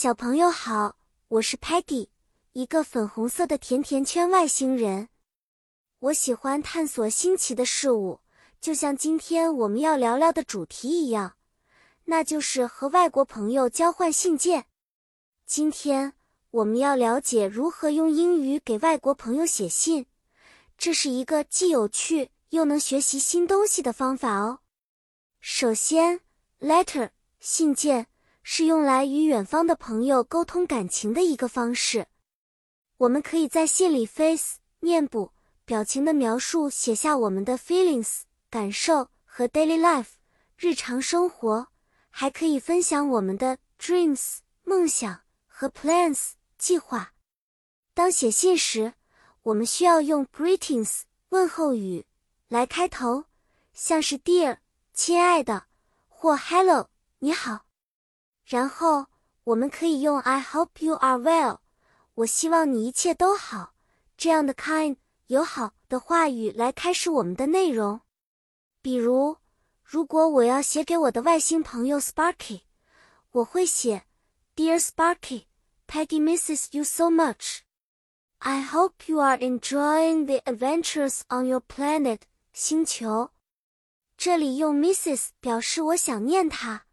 小朋友好，我是 Patty，一个粉红色的甜甜圈外星人。我喜欢探索新奇的事物，就像今天我们要聊聊的主题一样，那就是和外国朋友交换信件。今天我们要了解如何用英语给外国朋友写信，这是一个既有趣又能学习新东西的方法哦。首先，letter 信件是用来与远方的朋友沟通感情的一个方式。我们可以在信里 face 面部表情的描述写下我们的 feelings 感受和 daily life 日常生活，还可以分享我们的 dreams 梦想和 plans 计划。当写信时，我们需要用 greetings 问候语来开头，像是 dear 亲爱的或 hello 你好。然后我们可以用 I hope you are well，我希望你一切都好这样的 kind 友好的话语来开始我们的内容。比如，如果我要写给我的外星朋友 Sparky，我会写 Dear Sparky，Peggy misses you so much。I hope you are enjoying the adventures on your planet 星球。这里用 misses 表示我想念他。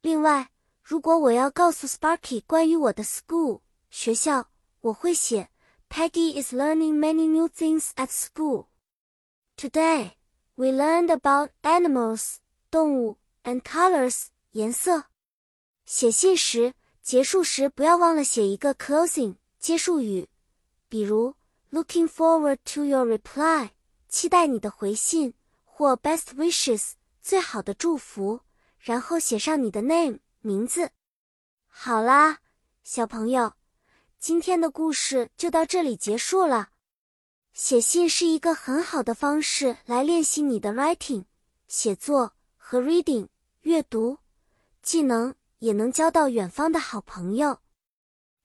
另外，如果我要告诉 Sparky 关于我的 school 学校，我会写 Peggy is learning many new things at school. Today we learned about animals 动物 and colors 颜色。写信时结束时不要忘了写一个 closing 结束语。比如，looking forward to your reply，期待你的回信，或 best wishes，最好的祝福，然后写上你的 name，名字。好啦，小朋友，今天的故事就到这里结束了。写信是一个很好的方式来练习你的 writing，写作和 reading，阅读技能，也能交到远方的好朋友。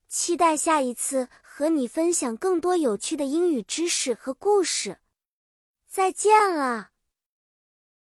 期待下一次和你分享更多有趣的英语知识和故事。再见了。